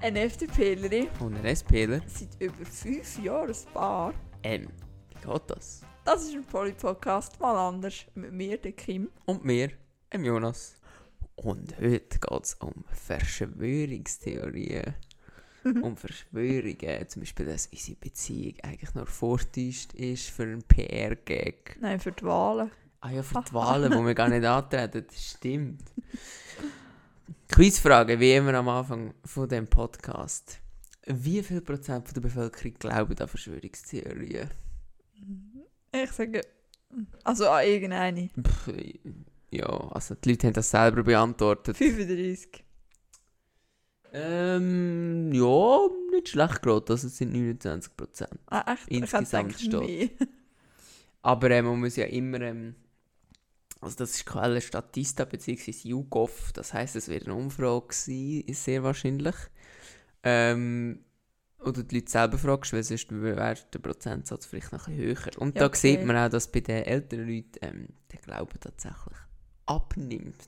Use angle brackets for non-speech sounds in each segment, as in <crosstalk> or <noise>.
Ein FDPlerin Und ein SPler. seit über fünf Jahren ein Paar. Ähm, wie geht das? Das ist ein Poly-Podcast, mal anders. Mit mir, der Kim. Und mir, dem Jonas. Und heute geht es um Verschwörungstheorien. <laughs> um Verschwörungen. Zum Beispiel, dass unsere Beziehung eigentlich nur vortäuscht ist für einen PR-Gag. Nein, für die Wahlen. Ah ja, für die Wahlen, wo wir gar nicht antreten. Das stimmt. Quizfrage, wie immer am Anfang von dem Podcast. Wie viel Prozent von der Bevölkerung glauben an Verschwörungstheorien? Ich sage, also an irgendeine. Pff, ja, also die Leute haben das selber beantwortet. 35. Ähm, ja, nicht schlecht gerade, also es sind 29 Prozent. Ah, echt? Insgesamt ich mehr. Aber ähm, man muss ja immer, ähm, also das ist Quelle Statista bzw. YouGov, das heisst, es wird eine Umfrage sein, ist sehr wahrscheinlich. Ähm, oder die Leute selber fragst, weil sonst wäre der Prozentsatz vielleicht noch ein bisschen höher. Und Ja, da okay. sieht man auch, dass bei den älteren Leuten ähm, der Glaube tatsächlich abnimmt.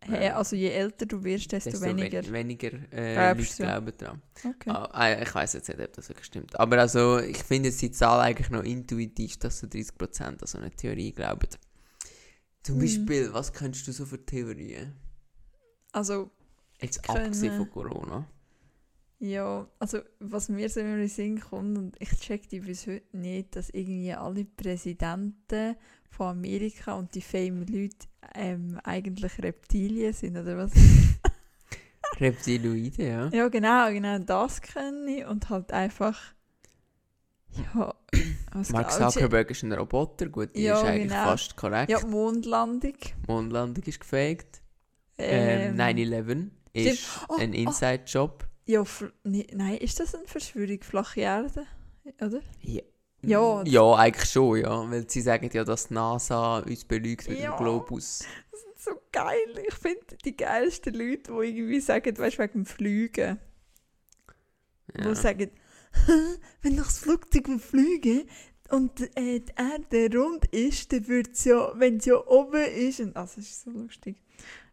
Hey, also je älter du wirst, desto, Desto weniger. we- weniger äh, Glaubst Leute du? glauben daran. Okay. Ah, äh, ich weiß jetzt nicht, ob das wirklich stimmt. Aber also, ich finde jetzt die Zahl eigentlich noch intuitiv, dass so 30% an so eine Theorie glauben. Zum Mhm. Beispiel, was kennst du so für Theorien? Also, Jetzt können- abgesehen von Corona. Ja, also was mir so immer in den Sinn kommt, und ich check die bis heute nicht, dass irgendwie alle Präsidenten von Amerika und die fame Leute ähm, eigentlich Reptilien sind, oder was? <laughs> Reptiloide, ja. ja, genau, genau das kenne ich und halt einfach. Ja, <clears throat> Mark? Zuckerberg ist ein Roboter, gut, die Ja, ist eigentlich genau. fast korrekt. Ja, Mondlandung. Mondlandung ist gefaked. Ähm, 9-11 ist Oh, ein oh. Inside-Job. Ja, nee, nein, ist das eine Verschwörung? Flache Erde? Oder? Ja. Ja, das- ja, eigentlich schon, ja. Weil sie sagen ja, dass die NASA uns belügt mit Ja. dem Globus. so geil. Ich finde die geilsten Leute, die irgendwie sagen, weißt du, wegen dem Fliegen. Ja. Die sagen, <laughs> wenn das Flugzeug will fliegen und äh, die Erde rund ist, dann wird es ja, wenn es ja oben ist. Und, also, das ist so lustig.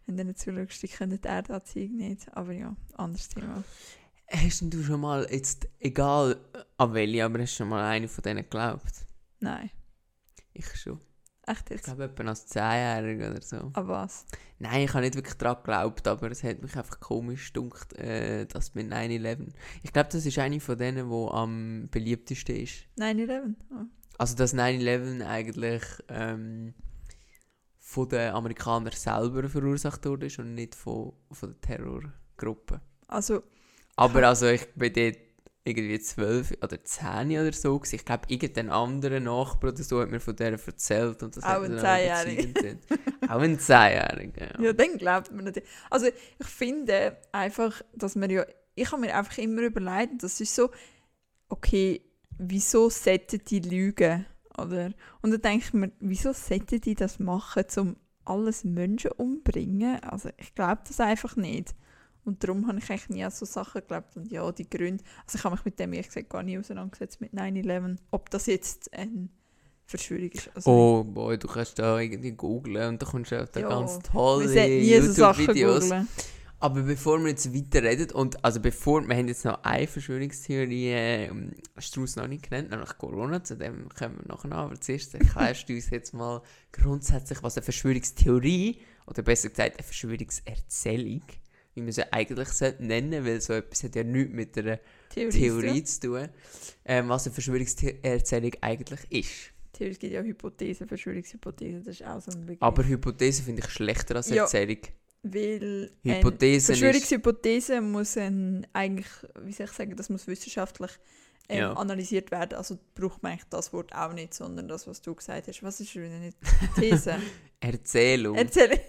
Wenn ihr nicht lustig könnt, die Erdanziehung nicht. Aber ja, anderes Thema. Hast denn du schon mal, jetzt egal an welche, aber hast du schon mal eine von denen geglaubt? Nein, Ich schon. echt Ich jetzt. glaube etwa als 10-Jähriger oder so. Aber was? Nein, ich habe nicht wirklich daran geglaubt, aber es hat mich einfach komisch gedunkt, äh, dass mit 9-11... Ich glaube, das ist eine von denen, die am beliebtesten ist. 9-11? Oh. Also, dass 9-11 eigentlich ähm, von den Amerikanern selber verursacht wurde und nicht von, von der Terrorgruppe. Also, Aber also ich bin dort irgendwie 12 oder 10 oder so. Gewesen. Ich glaube, irgendein anderer Nachbar oder so hat mir von der erzählt. Und das Auch ein Zehnjähriger. Auch ein Zehnjähriger, ja. Ja, dann glaubt man natürlich. Also ich finde einfach, dass man ja, ich habe mir einfach immer überlegt, das ist so, okay, wieso sollten die lügen, oder? Und dann denke ich mir, wieso sollten die das machen, um alles Menschen umbringen? Also ich glaube das einfach nicht. Und darum habe ich eigentlich nie an so Sachen geglaubt. Und ja, die Gründe, also ich habe mich mit dem ehrlich gesagt gar nie auseinandergesetzt mit 9-11, ob das jetzt eine Verschwörung ist. Also, Oh boy, du kannst da irgendwie googlen und da kommst du auf Ja, ganz tolle sollten nie so Sachen YouTube-Videos. googlen. Aber bevor wir jetzt weiter reden, und also bevor, wir haben jetzt noch eine Verschwörungstheorie, ähm, uns noch nicht genannt, nämlich Corona, zu dem kommen wir nachher noch, aber zuerst erklärst du uns jetzt mal grundsätzlich, was eine Verschwörungstheorie, oder besser gesagt eine Verschwörungserzählung, wie man sie eigentlich sollte nennen weil so etwas hat ja nichts mit einer Theorie. Theorie zu tun, ähm, was eine Verschwörungserzählung eigentlich ist. Theorie, es gibt ja Hypothesen, Verschwörungshypothesen, das ist auch so ein Begriff. Aber Hypothese finde ich schlechter als Ja. Erzählung. Weil Hypothese eine Verschwörungshypothese muss ein, eigentlich, wie soll ich sagen, das muss wissenschaftlich ähm, Ja. analysiert werden. Also braucht man eigentlich das Wort auch nicht, sondern das, was du gesagt hast. Was ist schon nicht <laughs> These? Erzählung. Erzähle.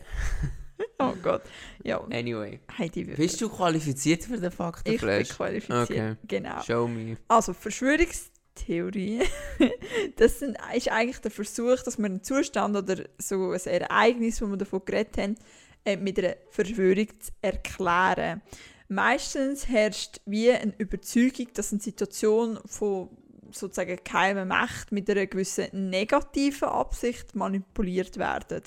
<laughs> oh Gott. Ja, anyway. Heidi Bist du qualifiziert für den Ich bin Faktenflash? qualifiziert. Okay. Genau. Show me. Also Verschwörungstheorie, <laughs> das sind, ist eigentlich der Versuch, dass man einen Zustand oder so ein Ereignis, wo wir davon geredet haben, äh, mit einer Verschwörung zu erklären. Meistens herrscht wie eine Überzeugung, dass eine Situation von sozusagen geheimen Macht mit einer gewissen negativen Absicht manipuliert werden.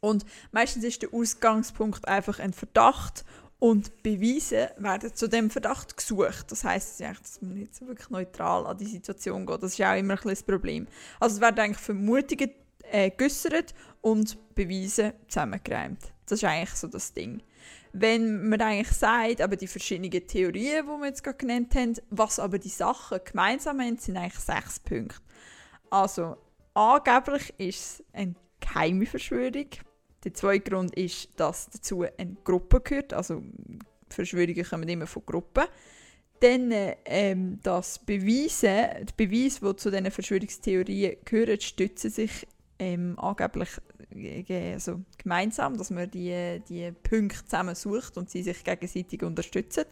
Und meistens ist der Ausgangspunkt einfach ein Verdacht Und Beweise werden zu dem Verdacht gesucht. Das heisst, dass man nicht so wirklich neutral an die Situation geht. Das ist auch immer ein das Problem. Also es werden eigentlich Vermutungen äh, geäussert und Beweise zusammengeräumt. Das ist eigentlich so das Ding. Wenn man eigentlich sagt, aber die verschiedenen Theorien, die wir jetzt gerade genannt haben, was aber die Sachen gemeinsam haben, sind eigentlich sechs Punkte. Also, angeblich ist es eine geheime Verschwörung. Der zweite Grund ist, dass dazu eine Gruppe gehört. Also, Verschwörungen kommen immer von Gruppen. Dann, ähm, das Beweise, die Beweise, die zu diesen Verschwörungstheorien gehören, stützen sich ähm, angeblich also gemeinsam, dass man die, die Punkte zusammen sucht und sie sich gegenseitig unterstützen.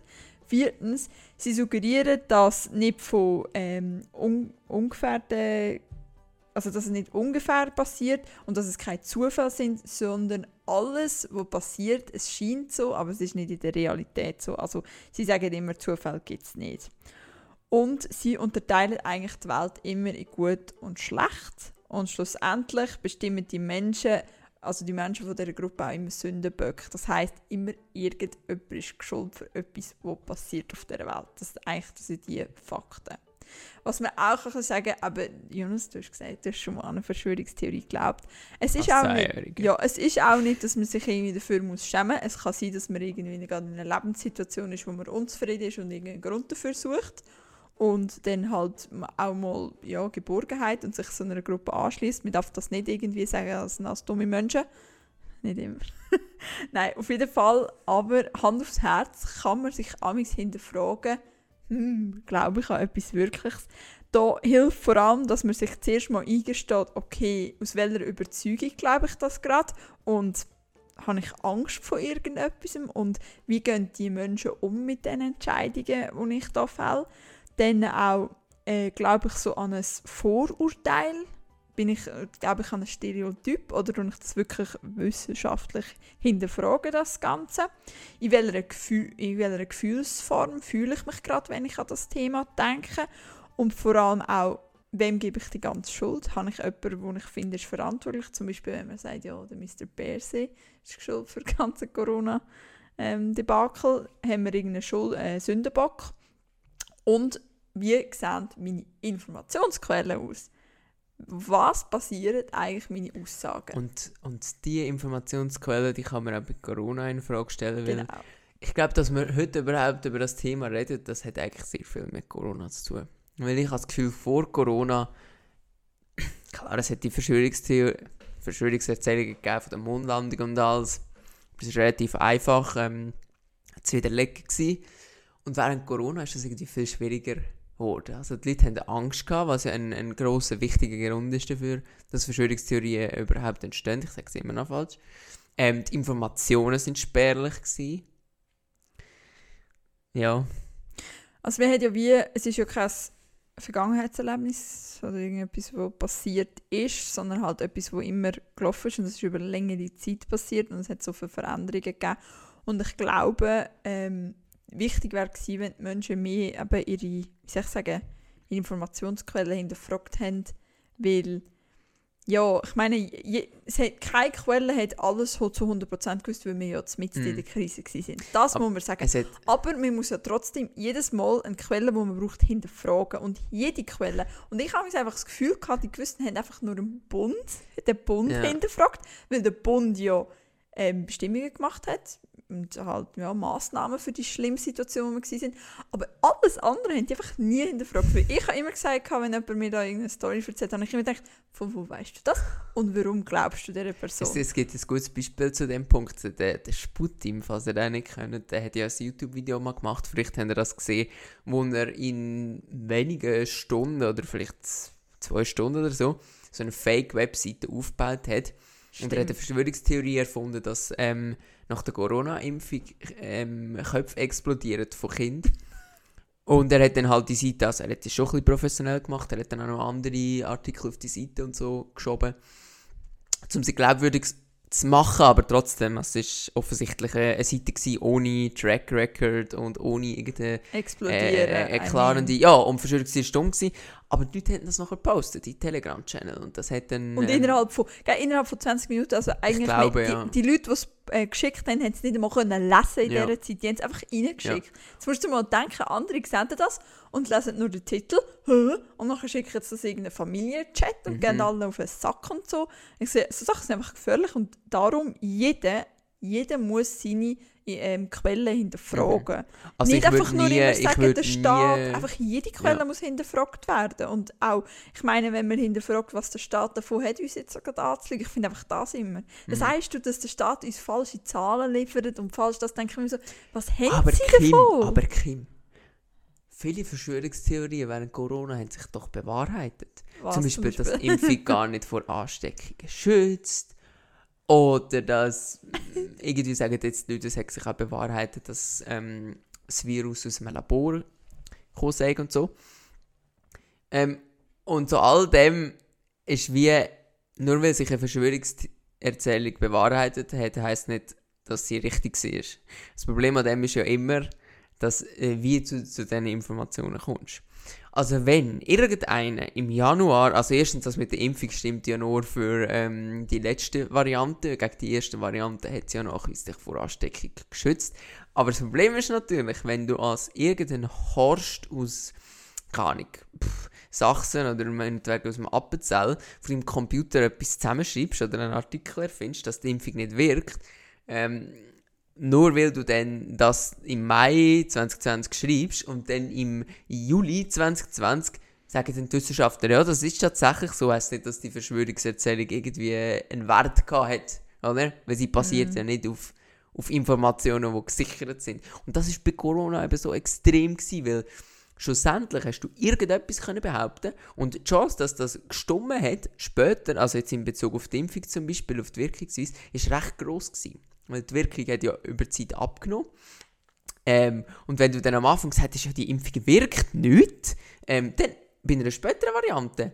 Viertens, sie suggerieren, dass nicht von ähm, un ungefährden also dass es nicht ungefähr passiert und dass es kein Zufall sind, sondern alles, was passiert, es scheint so, aber es ist nicht in der Realität so. Also sie sagen immer, Zufall gibt es nicht. Und sie unterteilen eigentlich die Welt immer in gut und schlecht. Und schlussendlich bestimmen die Menschen, also die Menschen von dieser Gruppe auch immer Sündenböcke. Das heißt immer irgendjemand ist schuld für etwas, was passiert auf der Welt. Das sind eigentlich das sind die Fakten. Was man auch kann sagen aber Jonas, du hast gesagt, du hast schon mal an eine Verschwörungstheorie geglaubt. Es ist, auch nicht, ja, es ist auch nicht, dass man sich irgendwie dafür muss schämen muss. Es kann sein, dass man irgendwie in einer Lebenssituation ist, wo man unzufrieden ist und irgendeinen Grund dafür sucht und dann halt auch mal ja, Geborgenheit und sich so einer Gruppe anschließt. Man darf das nicht irgendwie sagen als, als dumme Menschen. Nicht immer. <laughs> Nein, auf jeden Fall. Aber Hand aufs Herz kann man sich amigs hinterfragen, hm, glaube ich an etwas Wirkliches. Da hilft vor allem, dass man sich zuerst mal eingesteht, okay, aus welcher Überzeugung glaube ich das gerade und habe ich Angst vor irgendetwas und wie gehen die Menschen um mit den Entscheidungen, die ich da fälle dann auch, äh, glaube ich, so an ein Vorurteil. Bin ich, äh, glaube ich, an ein Stereotyp oder tue ich das wirklich wissenschaftlich hinterfragen, das Ganze? In welcher, Gefühl, in welcher Gefühlsform fühle ich mich gerade, wenn ich an das Thema denke? Und vor allem auch, wem gebe ich die ganze Schuld? Habe ich jemanden, wo ich finde, ist verantwortlich? Zum Beispiel, wenn man sagt, ja, der Mr. Bersee ist schuld für die ganze Corona-Debakel, ähm, haben wir irgendeinen Schuld, äh, Sündenbock. Und wie sehen meine Informationsquellen aus? Was passieren eigentlich meine Aussagen? Und, und diese Informationsquellen, die kann man auch bei Corona in Frage stellen, weil Genau. ich glaube, dass wir heute überhaupt über das Thema reden, das hat eigentlich sehr viel mit Corona zu tun. Weil ich habe das Gefühl, vor Corona, klar, es hat die Verschwörungstheor Verschwörungserzählungen gegeben von der Mondlandung und alles. Das ist relativ einfach ähm, zu widerlegen gewesen. Und während Corona ist das irgendwie viel schwieriger geworden. Also die Leute haben Angst gehabt, was ja ein, ein grosser, wichtiger Grund ist dafür, dass Verschwörungstheorien überhaupt entstehen. Ich sage es immer noch falsch. Ähm, die Informationen sind spärlich gewesen. Ja. Also wir haben ja wie, es ist ja kein Vergangenheitserlebnis oder irgendetwas, was passiert ist, sondern halt etwas, was immer gelaufen ist und es ist über längere Zeit passiert und es hat so viele Veränderungen gegeben. Und ich glaube, ähm, wichtig wäre gewesen, wenn die Menschen mehr eben ihre, wie soll ich sagen, ihre Informationsquellen hinterfragt haben, weil ja, ich meine, je, es hat, keine Quelle hat alles zu 100% gewusst, weil wir ja mitten Mm. in der Krise waren. Das Aber muss man sagen. Aber man muss ja trotzdem jedes Mal eine Quelle, die man braucht, hinterfragen. Und jede Quelle. Und ich habe einfach das Gefühl gehabt, die Gewissen haben einfach nur einen Bund, den Bund Ja. hinterfragt, weil der Bund ja ähm, Bestimmungen gemacht hat und halt ja, Massnahmen für die schlimme Situation, die wir waren. Aber alles andere haben die einfach nie hinterfragt. Weil ich habe immer gesagt, wenn jemand mir da irgendeine Story erzählt, habe ich immer gedacht, von wo weißt du das? Und warum glaubst du dieser Person? es, es gibt ein gutes Beispiel zu dem Punkt. Der, der Sputim, falls ihr den nicht kennt, der hat ja ein YouTube-Video mal gemacht, vielleicht habt ihr das gesehen, wo er in wenigen Stunden oder vielleicht zwei Stunden oder so so eine Fake-Webseite aufgebaut hat. Und er hat eine Stimmt. Verschwörungstheorie erfunden, dass ähm, nach der Corona-Impfung ähm, Köpfe explodieren von Kindern. Und er hat dann halt die Seite, also er hat das schon ein bisschen professionell gemacht, er hat dann auch noch andere Artikel auf die Seite und so geschoben, um sie glaubwürdig zu machen, aber trotzdem, es war offensichtlich eine Seite gewesen, ohne Track Record und ohne irgendeine Explodieren. äh, erklärende, mean. ja, und Verschwörung war stumm gewesen, aber die Leute haben das nachher gepostet, in Telegram-Channel und das hat dann... Und ähm, innerhalb von, gell, innerhalb von 20 Minuten, also eigentlich glaube, mit, ja. die, die Leute, die es äh, geschickt haben, haben es nicht einmal können lesen in Ja. dieser Zeit. Die haben es einfach reingeschickt. Jetzt musst du mal denken, andere sehen das und lesen nur den Titel und dann schicken sie das in irgendeinen Familienchat und Mhm. gehen alle auf den Sack und so. Ich sehe, so Sachen sind einfach gefährlich und darum, jeder, jeder muss seine ähm, Quellen hinterfragen. also nicht ich würd einfach nur nie, immer sagen, der Staat, nie- einfach jede Quelle Ja. muss hinterfragt werden. Und auch, ich meine, wenn man hinterfragt, was der Staat davon hat, uns jetzt sogar anzulegen, ich finde einfach das immer. Das Mhm. heißt du, dass der Staat uns falsche Zahlen liefert und falsch das, denke ich mir so, was haben aber sie Kim, davon? aber Kim, viele Verschwörungstheorien während Corona haben sich doch bewahrheitet. Was zum Beispiel, dass Impfung <laughs> gar nicht vor Ansteckungen schützt. Oder dass, mm, irgendwie sagen jetzt die Leute, es hat sich auch bewahrheitet, dass ähm, das Virus aus einem Labor gekommen und so. Ähm, und so all dem ist wie, nur weil sich eine Verschwörungserzählung bewahrheitet hat, heisst nicht, dass sie richtig war. Das Problem an dem ist ja immer, dass äh, wie du zu diesen Informationen kommst. Also wenn irgendeiner im Januar, also erstens das mit der Impfung stimmt ja nur für ähm, die letzte Variante, gegen die erste Variante hat sie ja nachweislich vor Ansteckung geschützt. Aber das Problem ist natürlich, wenn du als irgendein Horst aus, keine Ahnung, pff, Sachsen oder meinetwegen aus dem Appenzell von deinem Computer etwas zusammenschreibst oder einen Artikel erfindest, dass die Impfung nicht wirkt, ähm, nur weil du dann das im Mai 2020 schreibst und dann im Juli 2020 sagen dann die Wissenschaftler, ja, das ist tatsächlich so, heisst nicht, dass die Verschwörungserzählung irgendwie einen Wert gehabt hat, oder? Weil sie basiert ja nicht auf, auf Informationen, die gesichert sind. Und das ist bei Corona eben so extrem gewesen, weil schlussendlich hast du irgendetwas können behaupten und die Chance, dass das gestummen hat, später, also jetzt in Bezug auf die Impfung zum Beispiel, auf die Wirkungsweise, ist recht groß gewesen. Weil die Wirkung hat ja über die Zeit abgenommen. Ähm, und wenn du dann am Anfang gesagt hast, ja, die Impfung wirkt nicht, ähm, dann bei einer späteren Variante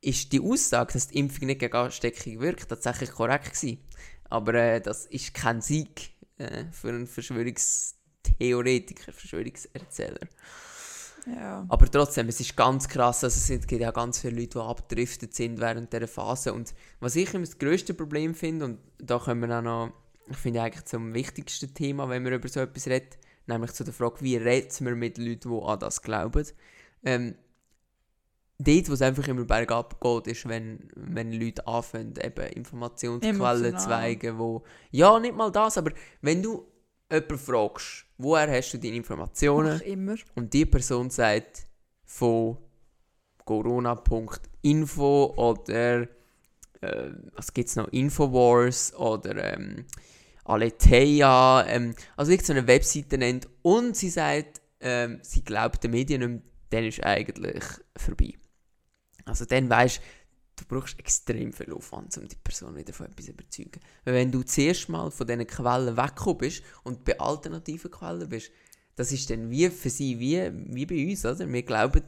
ist die Aussage, dass die Impfung nicht gegen Ansteckung wirkt, tatsächlich korrekt gewesen. Aber äh, das ist kein Sieg äh, für einen Verschwörungstheoretiker, Verschwörungserzähler. ja. Aber trotzdem, es ist ganz krass, also es gibt ja ganz viele Leute, die abgedriftet sind während dieser Phase. Und was ich immer das grösste Problem finde, und da kommen wir auch noch, ich finde eigentlich zum wichtigsten Thema, wenn man über so etwas redet, nämlich zu der Frage, wie redet man mit Leuten, die an das glauben. Ähm, dort, wo es einfach immer bergab geht, ist, wenn, wenn Leute anfangen, eben Informationsquellen zu zeigen, wo, ja, nicht mal das, aber wenn du jemanden fragst, woher hast du deine Informationen? Und die Person sagt von corona.info oder äh, was gibt es noch, Infowars oder ähm, Aletheia, ähm, also wirklich so eine Webseite nennt und sie sagt, ähm, sie glaubt den Medien nicht dann ist eigentlich vorbei. Also dann weißt du, brauchst extrem viel Aufwand, um die Person wieder von etwas zu überzeugen. Weil wenn du zuerst mal von diesen Quellen weggekommen bist und bei alternativen Quellen bist, das ist dann wie für sie, wie, wie bei uns, oder? Wir glauben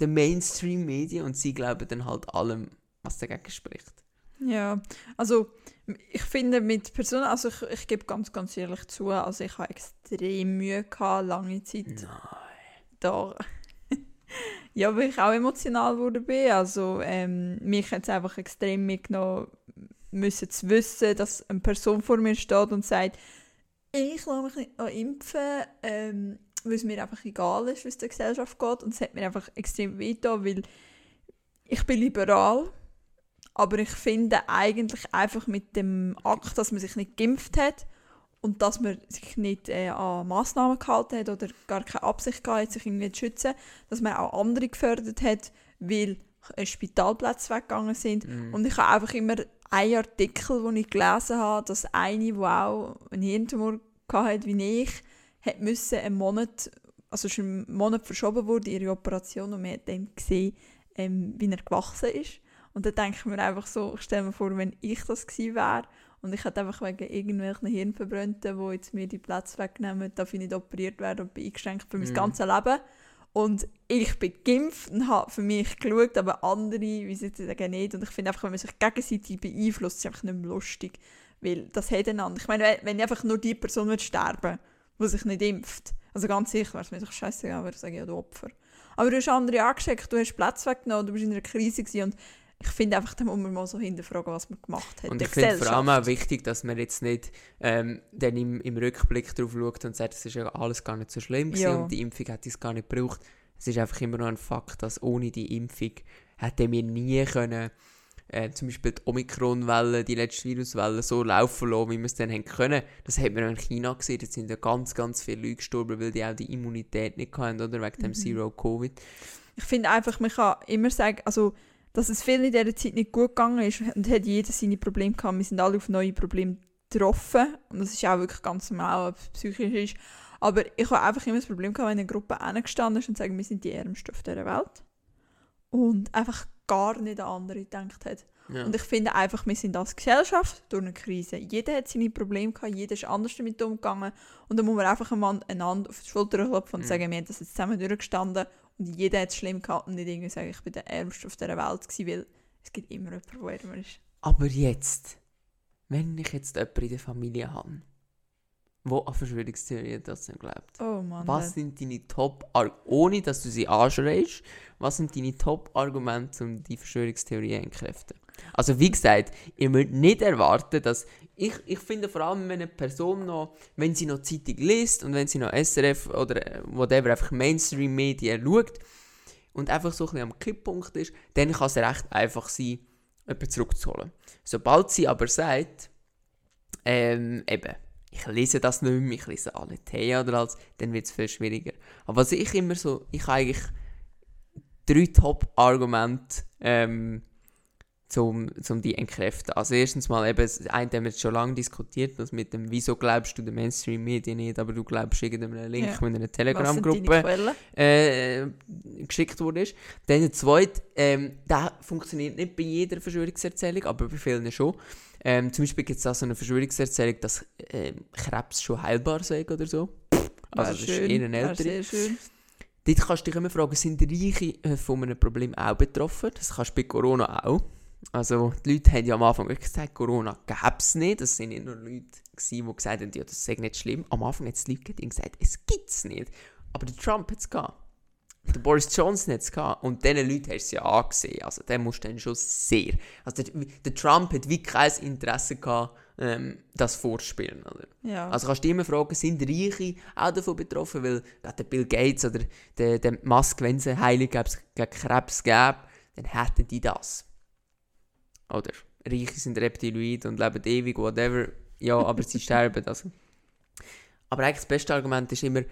den Mainstream-Medien und sie glauben dann halt allem, was dagegen spricht. Ja, also ich finde mit Personen, also ich, ich gebe ganz, ganz ehrlich zu, also ich habe extrem Mühe gehabt, lange Zeit Nein. da. <laughs> ja, weil ich auch emotional wurde bin. Also ähm, mich hat es einfach extrem mitgenommen, müssen zu wissen, dass eine Person vor mir steht und sagt, ich lasse mich nicht impfen, ähm, weil es mir einfach egal ist, wie es der Gesellschaft geht. Und es hat mir einfach extrem wehgetan, weil ich bin liberal, aber ich finde eigentlich einfach mit dem Akt, dass man sich nicht geimpft hat und dass man sich nicht äh, an Massnahmen gehalten hat oder gar keine Absicht gehabt hat, sich irgendwie zu schützen, dass man auch andere gefördert hat, weil äh, Spitalplätze weggegangen sind. Mhm. Und ich habe einfach immer einen Artikel, den ich gelesen habe, dass eine, die auch einen Hirntumor hatte, wie ich, hat müssen einen Monat, also schon einen Monat verschoben wurde, ihre Operation, und man hat dann gesehen, ähm, wie er gewachsen ist. Und dann denke ich mir einfach so, ich stelle mir vor, wenn ich das gewesen wäre und ich hätte einfach wegen irgendwelchen Hirnverbrannten, die jetzt mir die Plätze wegnehmen, darf ich nicht operiert werden und bin eingeschränkt für mein Mhm. ganzes Leben. Und ich bin geimpft und habe für mich geschaut, aber andere, wie sie sagen, nicht. Und ich finde einfach, wenn man sich gegenseitig beeinflusst, ist es einfach nicht mehr lustig. Weil das hat einander. Ich meine, wenn- wenn einfach nur die Person wird sterben die sich nicht impft, also ganz sicher wäre es mir doch scheißegal, aber ich sage ja, du Opfer. Aber du hast andere angesteckt, du hast Platz weggenommen, du bist in einer Krise gewesen und ich finde einfach, da muss man mal so hinterfragen, was man gemacht hat. Und ich finde vor allem auch wichtig, dass man jetzt nicht ähm, dann im, im Rückblick drauf schaut und sagt, es ist ja alles gar nicht so schlimm gewesen Ja. und die Impfung hat es gar nicht gebraucht. Es ist einfach immer noch ein Fakt, dass ohne die Impfung hätten wir nie können, äh, zum Beispiel die Omikron-Welle, die letzte Viruswelle, so laufen lassen, wie wir es dann haben können. Das hat man in China gesehen, da sind ja ganz, ganz viele Leute gestorben, weil die auch die Immunität nicht hatten, oder? Wegen dem Mhm. Zero-Covid. Ich finde einfach, man kann immer sagen, also, dass es vielen in dieser Zeit nicht gut gegangen ist und hat jeder seine Probleme gehabt. Wir sind alle auf neue Probleme getroffen und das ist auch wirklich ganz normal, ob es psychisch ist. Aber ich habe einfach immer das Problem gehabt, wenn eine Gruppe hingestanden ist und sagen, wir sind die Ärmsten auf dieser Welt und einfach gar nicht an andere gedacht hat. Ja. Und ich finde einfach, wir sind als Gesellschaft durch eine Krise. Jeder hat seine Probleme gehabt, jeder ist anders damit umgegangen. Und dann muss man einfach einander auf die Schulter klopfen und Mhm. sagen, wir haben das jetzt zusammen durchgestanden und jeder hat es schlimm gehabt und nicht irgendwie sagen, ich bin der Ärmste auf dieser Welt gewesen, weil es gibt immer jemanden, der ärmer ist. Aber jetzt, wenn ich jetzt jemanden in der Familie habe, wo an Verschwörungstheorien das nicht glaubt, Oh Mann. was sind deine top ohne dass du sie anschreist, was sind deine Top-Argumente, um die Verschwörungstheorie zu entkräften? Also wie gesagt, ihr müsst nicht erwarten, dass ich, ich finde vor allem, wenn eine Person noch, wenn sie noch Zeitung liest und wenn sie noch SRF oder äh, whatever, einfach Mainstream-Medien schaut und einfach so ein bisschen am Kipppunkt ist, dann kann es recht einfach sein, jemanden zurückzuholen. Sobald sie aber sagt, ähm, eben, ich lese das nicht mehr, ich lese alle Themen oder alles, dann wird es viel schwieriger. Aber was ich immer so, ich habe eigentlich drei Top-Argumente, ähm, zum, zum die entkräften. Also erstens mal eben, eine haben wir jetzt schon lange diskutiert, das mit dem, wieso glaubst du den Mainstream-Medien nicht, aber du glaubst irgendeinem Link Ja. mit einer Telegram-Gruppe äh, geschickt wurde. Dann der zweite, ähm, der funktioniert nicht bei jeder Verschwörungserzählung, aber bei vielen schon. Ähm, zum Beispiel gibt es da so eine Verschwörungserzählung, dass ähm, Krebs schon heilbar sei oder so. Also das ist eher sehr schön. Dort kannst du dich immer fragen, sind Reiche äh, von einem Problem auch betroffen? Das kannst du bei Corona auch. Also die Leute haben ja am Anfang wirklich gesagt, Corona gäbe es nicht. Das sind nicht nur Leute, gewesen, die gesagt haben, ja, das sei nicht schlimm. Am Anfang hat es Leute gegeben, die gesagt es gibt es nicht. Aber der Trump hat es gehabt. Der Boris Johnson hat es gehabt. Und diesen Leuten hast du es ja angesehen. Also den musst du dann schon sehr... Also der, der Trump hat wie kein Interesse gehabt, ähm, das vorzuspielen. Oder? Ja. Also kannst du dich immer fragen, sind Reiche auch davon betroffen? Weil gerade der Bill Gates oder der, der Musk, wenn es Heilung gäbe, gegen Krebs gäbe, dann hätten die das. Oder Reiche sind Reptiloid und leben ewig, whatever. Ja, aber sie <laughs> sterben. Also. Aber eigentlich das beste Argument ist immer,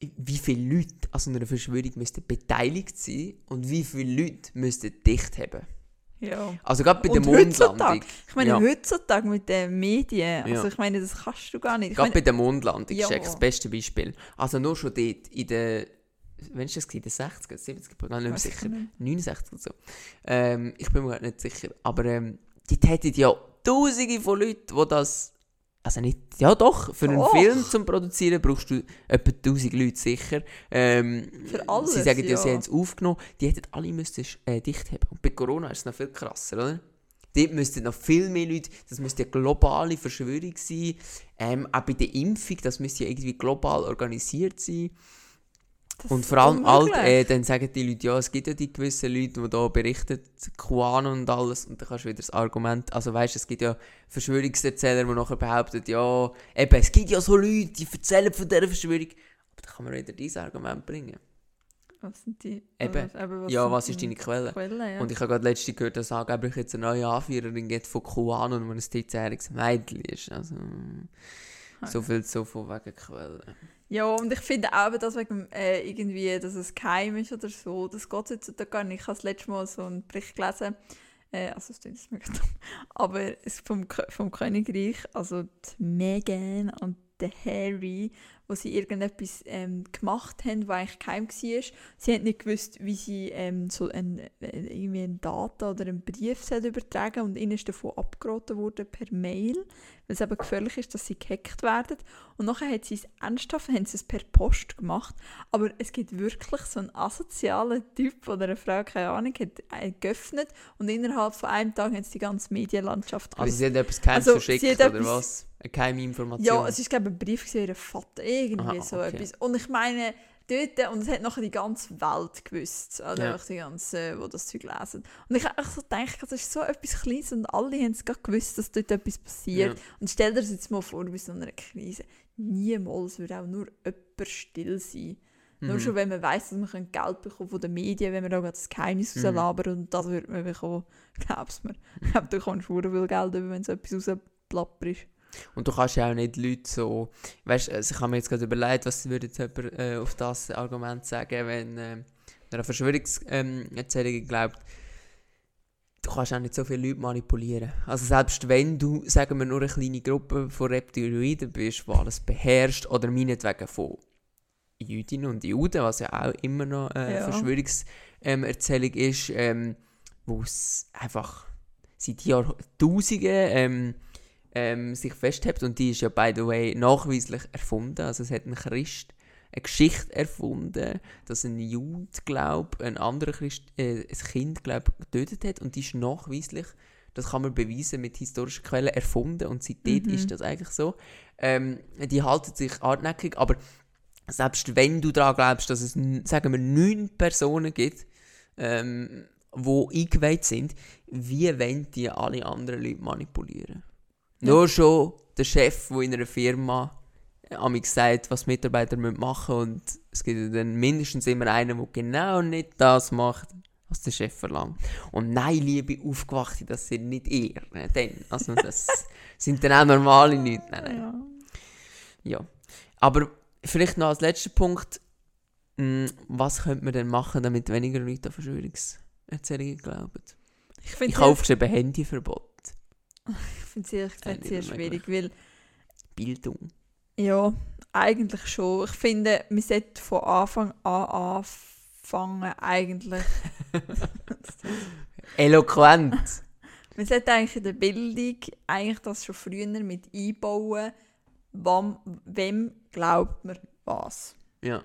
wie viele Leute an so einer Verschwörung müssten beteiligt sein und wie viele Leute müssten dicht haben. ja. Also gerade bei der Und Mondlandung. heutzutage, Ich meine, Ja. heutzutage mit den Medien, also Ja. ich meine, das kannst du gar nicht. Ich Gerade meine, bei der Mondlandung Ja. ist das beste Beispiel. Also nur schon dort in den, wann ist das gewesen? Den 60er, 70er, ich bin nicht mehr sicher. nicht. 69 oder so. Ähm, ich bin mir gerade nicht sicher. Aber ähm, dort hätten ja tausende von Leuten, die das, also nicht, ja doch, für einen Doch. Film zum Produzieren brauchst du etwa 1000 Leute sicher. Ähm, Für alles, Sie sagen ja, sie haben es aufgenommen. Die hätten alle müssen, äh, dicht haben. Und bei Corona ist es noch viel krasser, oder? Dort müssten noch viel mehr Leute, das müsste eine globale Verschwörung sein. Ähm, auch bei der Impfung, das müsste ja irgendwie global organisiert sein. Das Und vor allem alt, äh, dann sagen die Leute, ja, es gibt ja die gewissen Leute, die da berichten, QAnon und alles, und dann kannst du wieder das Argument, also weißt du, es gibt ja Verschwörungserzähler, die nachher behaupten, ja, eben, es gibt ja so Leute, die erzählen von dieser Verschwörung. Aber dann kann man wieder dieses Argument bringen. Was sind die? Eben. was- eben, ja, was ist die deine Quelle? Quellen? Ja. Und ich habe gerade letztens gehört, dass angeblich jetzt eine neue Anführerin gibt von QAnon, wo ein 13-jähriges Mädchen ist. Also, so viel so von wegen Quellen. Ja, und ich finde auch, dass wegen äh, irgendwie, dass es geheim ist oder so, das geht jetzt gar nicht. Ich habe das letzte Mal so einen Bericht gelesen, äh, also es klingt jetzt mega dumm, <laughs> aber es vom, vom Königreich, also die Meghan und der Harry, wo sie irgendetwas ähm, gemacht haben, was eigentlich geheim war. Sie haben nicht gewusst, wie sie ähm, so ein, äh, irgendwie eine Data oder einen Brief übertragen und ihnen ist davon abgeraten worden per Mail, weil es eben gefährlich ist, dass sie gehackt werden. Und nachher hat sie es ernsthaft, haben sie es per Post gemacht. Aber es gibt wirklich so einen asozialen Typ oder eine Frau, keine Ahnung, hat äh, geöffnet und innerhalb von einem Tag haben sie die ganze Medienlandschaft Also sie hat etwas Geheimes Also, verschickt, oder was? Eine geheime Information? Ja, es ist glaube ich ein Brief von ihrem Vater, irgendwie Aha, so okay. etwas. Und ich meine, dort, und es hat nachher die ganze Welt gewusst, also Ja. die ganze, wo das Zeug lesen. Und ich habe so gedacht, das ist so etwas Kleines und alle haben es gerade gewusst, dass dort etwas passiert. Ja. Und stell dir das jetzt mal vor, bei so einer Krise. Niemals würde auch nur jemand still sein. Nur Mhm. schon, wenn man weiss, dass man Geld bekommt von den Medien, wenn man da das Geheimnis Mhm. rauslabert und das würde man bekommen, <laughs> glaubst mir. Ich glaube, du kannst viel Geld über, wenn so etwas rausplapperst. Und du kannst ja auch nicht Leute so. Weißt du, also ich habe mir jetzt gerade überlegt, was würde jetzt jemand äh, auf das Argument sagen, wenn äh, er an Verschwörungserzählungen glaubt. Du kannst auch nicht so viele Leute manipulieren. Also selbst wenn du, sagen wir, nur eine kleine Gruppe von Reptiloiden bist, die alles beherrscht, oder meinetwegen von Jüdinnen und Juden, was ja auch immer noch eine Ja. Verschwörungserzählung ist, ähm, wo es einfach seit Jahrtausenden ähm, ähm, sich festhält und die ist ja by the way nachweislich erfunden. Also es hat ein Christ eine Geschichte erfunden, dass ein Jude, glaub, ein anderer Christ, äh, ein Kind, glaub, getötet hat und die ist nachweislich, das kann man beweisen mit historischen Quellen, erfunden und seitdem Mhm. ist das eigentlich so. Ähm, die halten sich hartnäckig, aber selbst wenn du daran glaubst, dass es, sagen wir, neun Personen gibt, ähm, die eingeweiht sind, wie wollen die alle anderen Leute manipulieren? Ja. Nur schon der Chef, der in einer Firma amix sagt, was Mitarbeiter müssen machen und es gibt dann mindestens immer einen, der genau nicht das macht, was der Chef verlangt. Und nein, liebe Aufgewachte, das sind nicht ihr. äh, Dann. Also das <laughs> sind dann auch normale Leute. Nein, nein. Ja. Ja. Aber vielleicht noch als letzter Punkt, mh, was könnte man denn machen, damit weniger Leute an Verschwörungserzählungen glauben? Ich Ich habe aufgeschrieben, Handyverbot, es ehrlich gesagt sehr schwierig, weil Bildung. Ja, eigentlich schon. Ich finde, wir sollten von Anfang an anfangen, eigentlich. <laughs> Eloquent. <laughs> wir sollten eigentlich in der Bildung eigentlich das schon früher mit einbauen, wem, wem glaubt man was. ja.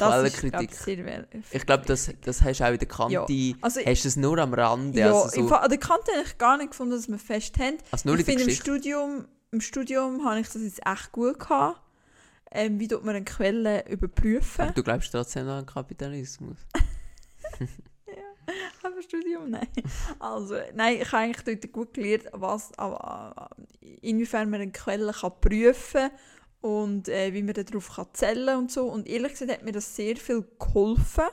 Das ist, Quellenkritik. glaub ich, glaube, das, das hast du auch in der Kante. Also, Hast du es nur am Rande? ja, also, so, an der Kante habe ich gar nicht gefunden, dass wir fest haben. also nur ich finde, im. Studium, im Studium habe ich das jetzt echt gut gehabt. Ähm, wie tut man eine Quelle überprüfen? Aber du glaubst trotzdem noch an Kapitalismus. <laughs> <laughs> Aber Studium, nein. Also, nein, ich habe eigentlich dort gut gelernt, was, äh, inwiefern man eine Quelle kann prüfen kann und äh, wie man darauf kann zählen und so. Und ehrlich gesagt hat mir das sehr viel geholfen.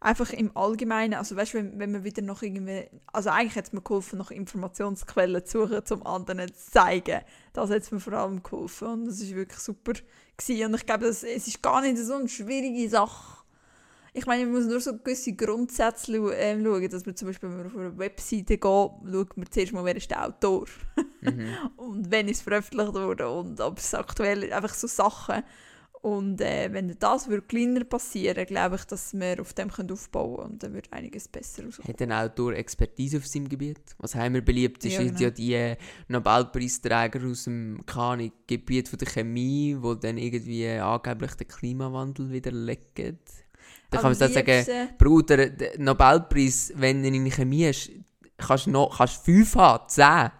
Einfach im Allgemeinen, also weißt du, wenn, wenn man wieder noch irgendwie, also eigentlich hat es mir geholfen, noch Informationsquellen zu suchen, zum anderen zu zeigen. Das hat mir vor allem geholfen und das ist wirklich super gewesen. Und ich glaube, es ist gar nicht so eine schwierige Sache. Ich meine, man muss nur so gewisse Grundsätze ähm, schauen, dass man zum Beispiel, wenn man auf eine Webseite geht, schaut man zuerst mal, wer ist der Autor Mhm. <laughs> und wann ist es veröffentlicht wurde und ob es aktuell einfach so Sachen. Und äh, wenn das würde kleiner passieren, glaube ich, dass wir auf dem können aufbauen können und dann wird einiges besser rauskommen. Hat ein Autor Expertise auf seinem Gebiet? Was haben wir beliebt ist, Ja, sind genau. ja die äh, Nobelpreisträger aus dem Ahnung, Gebiet von der Chemie, die dann irgendwie angeblich den Klimawandel widerlegen. Da kann man so sagen, Bruder, der Nobelpreis, wenn du in Chemie hast, kannst du noch kannst fünf haben, zehn.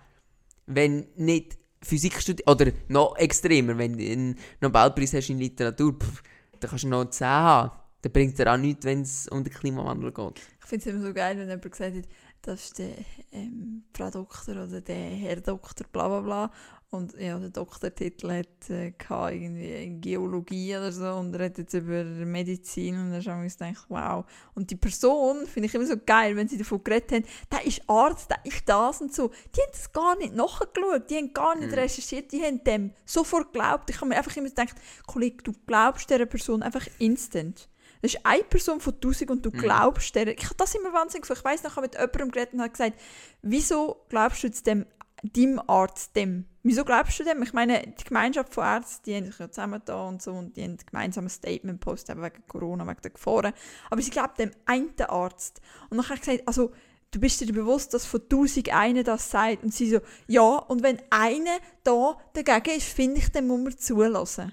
Wenn nicht Physik studierst, oder noch extremer, wenn du einen Nobelpreis hast in Literatur, pff, dann kannst du noch zehn haben. Dann bringt er auch nichts, wenn es um den Klimawandel geht. Ich finde es immer so geil, wenn jemand gesagt hat, das ist der ähm, Frau Doktor oder der Herr Doktor, bla bla bla. Und ja, der Doktortitel hat äh, irgendwie in Geologie oder so und er hat jetzt über Medizin und dann haben wir gedacht, wow. Und die Person finde ich immer so geil, wenn sie davon geredet haben, der ist Arzt, der ist das und so. Die haben das gar nicht nachgeschaut, die haben gar nicht Mhm. recherchiert, die haben dem sofort geglaubt. Ich habe mir einfach immer gedacht, Kollege, du glaubst dieser Person einfach instant. Das ist eine Person von 1000 und du Mhm. glaubst der. Ich habe das immer wahnsinnig. Ich weiss noch, ich habe mit jemandem geredet und habe gesagt, wieso glaubst du jetzt dem, deinem Arzt dem? Wieso glaubst du dem? Ich meine, die Gemeinschaft von Ärzten, die haben sich ja zusammen da und so und die haben gemeinsam ein Statement gepostet, wegen Corona, wegen der Gefahren. Aber sie glaubt dem einen Arzt. Und dann habe ich gesagt, also, du bist dir bewusst, dass von tausend einer das sagt. Und sie so, ja, und wenn einer da dagegen ist, finde ich, dann muss man zulassen.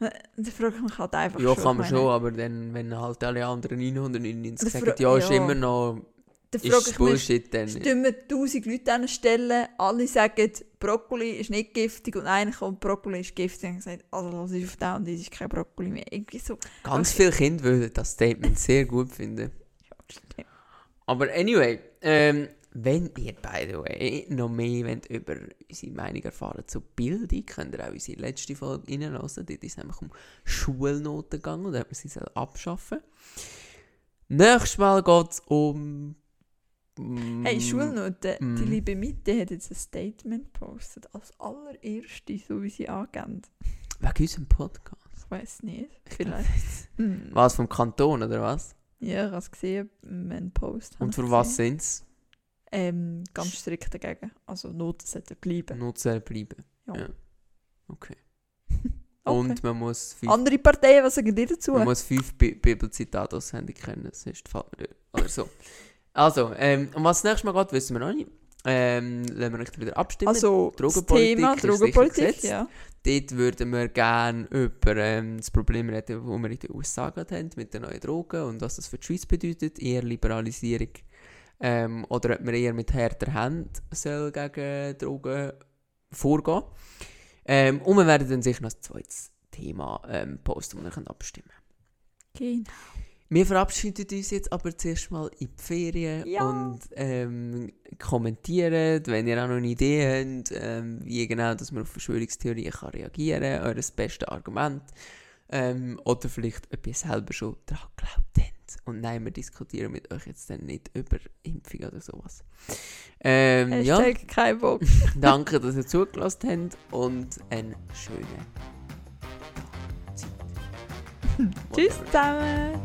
Dann frage ich mich halt einfach Ja, schon, kann man schon, aber dann, wenn halt alle anderen 999 Der sagen, ja, ist immer noch Dann frage ich mich, Bullshit, dann stimmen tausend Leute an Stelle, alle sagen, Brokkoli ist nicht giftig und einer kommt, Brokkoli ist giftig. Und ich sage, also los ist auf da und das ist kein Brokkoli mehr. Irgendwie so. ganz viele Kinder würden das Statement sehr gut finden. <laughs> Aber anyway, ähm, wenn ihr, by the way, noch mehr wollt über unsere Meinung erfahren zur Bildung, könnt ihr auch unsere letzte Folge reinhören. Dort ist es nämlich um Schulnoten gegangen und hat man sie soll abschaffen Nächstes Mal geht es um... mm, Hey, Schulnoten, mm. die liebe Mitte hat jetzt ein Statement gepostet, als allererste, so wie sie angehen. Wegen unserem Podcast. Ich weiß nicht, vielleicht. Hm. Was, vom Kanton, oder was? Ja, ich habe es gesehen, einen Post. Und für was sind es? Ähm, ganz strikt dagegen. Also Noten sollten bleiben. Nutzer bleiben. Ja. Ja. Okay. <laughs> Okay. Und man muss fünf, Andere Parteien, was sagen die dazu? man muss fünf Bi Bibelzitate auswendig können, sonst fällt mir nicht. Oder so. Also, ähm, um was das nächste Mal geht, wissen wir noch nicht. Ähm, lassen wir euch wieder abstimmen. Also, das Drogenpolitik Thema Drogenpolitik, ja. Dort würden wir gerne über ähm, das Problem reden, das wir in den USA haben mit den neuen Drogen und was das für die Schweiz bedeutet, eher Liberalisierung. Ähm, oder ob man eher mit härter Hand soll gegen Drogen vorgehen ähm, Und wir werden dann sicher noch ein zweites Thema ähm, posten, wo könnt abstimmen Genau. Wir verabschieden uns jetzt aber zuerst mal in die Ferien Ja. und ähm, kommentieren, wenn ihr auch noch eine Idee habt, ähm, wie genau dass man auf Verschwörungstheorien kann reagieren kann, euer bestes Argument. Ähm, oder vielleicht, ob ihr selber schon daran glaubt habt. Und nein, wir diskutieren mit euch jetzt dann nicht über Impfung oder sowas. Ähm, ja, kein Bock. <laughs> danke, dass ihr zugelassen habt und einen schönen Tag. Tschüss zusammen.